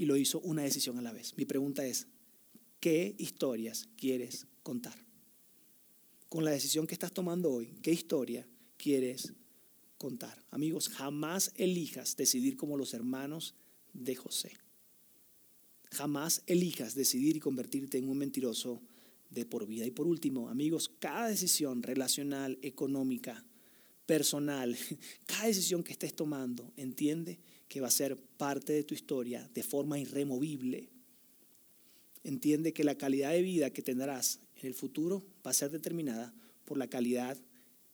Y lo hizo una decisión a la vez. Mi pregunta es, ¿qué historias quieres contar? Con la decisión que estás tomando hoy, ¿qué historia quieres contar? Amigos, jamás elijas decidir como los hermanos de José. Jamás elijas decidir y convertirte en un mentiroso de por vida. Y por último, amigos, cada decisión relacional, económica, personal, [laughs] cada decisión que estés tomando, entiende que va a ser parte de tu historia de forma irremovible. Entiende que la calidad de vida que tendrás en el futuro va a ser determinada por la calidad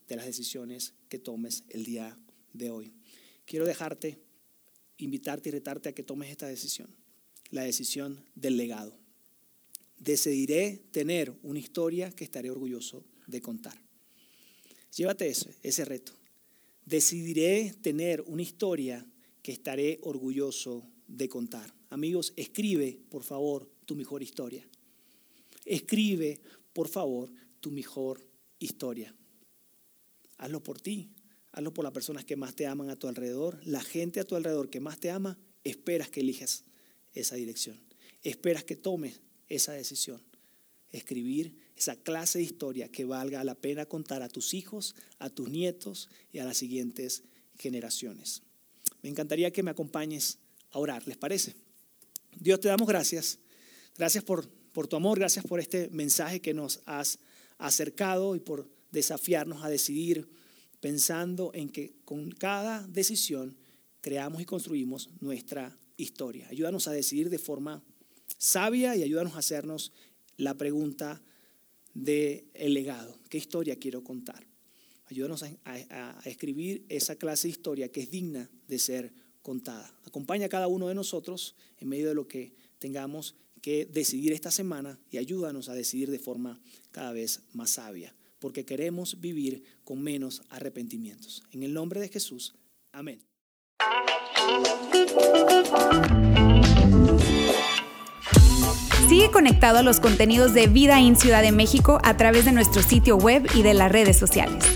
de las decisiones que tomes el día de hoy. Quiero dejarte, invitarte y retarte a que tomes esta decisión, la decisión del legado. Decidiré tener una historia que estaré orgulloso de contar. Llévate ese, ese reto. Decidiré tener una historia que estaré orgulloso de contar. Amigos, escribe, por favor, tu mejor historia. Escribe, por favor, tu mejor historia. Hazlo por ti, hazlo por las personas que más te aman a tu alrededor, la gente a tu alrededor que más te ama, esperas que elijas esa dirección, esperas que tomes esa decisión. Escribir esa clase de historia que valga la pena contar a tus hijos, a tus nietos y a las siguientes generaciones me encantaría que me acompañes a orar, ¿les parece? Dios, te damos gracias. Gracias por, por tu amor, gracias por este mensaje que nos has acercado y por desafiarnos a decidir pensando en que con cada decisión creamos y construimos nuestra historia. Ayúdanos a decidir de forma sabia y ayúdanos a hacernos la pregunta del el legado. ¿Qué historia quiero contar? Ayúdanos a, escribir esa clase de historia que es digna de ser contada. Acompaña a cada uno de nosotros en medio de lo que tengamos que decidir esta semana y ayúdanos a decidir de forma cada vez más sabia, porque queremos vivir con menos arrepentimientos. En el nombre de Jesús, amén. Sigue conectado a los contenidos de Vida en Ciudad de México a través de nuestro sitio web y de las redes sociales.